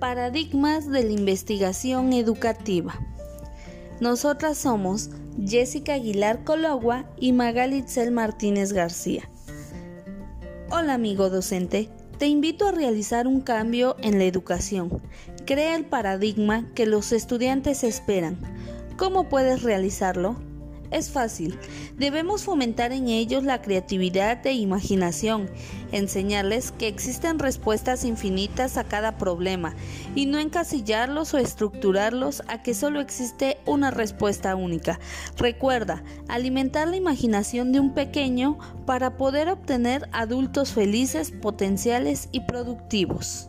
Paradigmas de la investigación educativa. Nosotras somos Jessica Aguilar Cologua y Magalitzel Martínez García. Hola amigo docente, te invito a realizar un cambio en la educación. Crea el paradigma que los estudiantes esperan. ¿Cómo puedes realizarlo? Es fácil. Debemos fomentar en ellos la creatividad e imaginación, enseñarles que existen respuestas infinitas a cada problema y no encasillarlos o estructurarlos a que solo existe una respuesta única. Recuerda, alimentar la imaginación de un pequeño para poder obtener adultos felices, potenciales y productivos.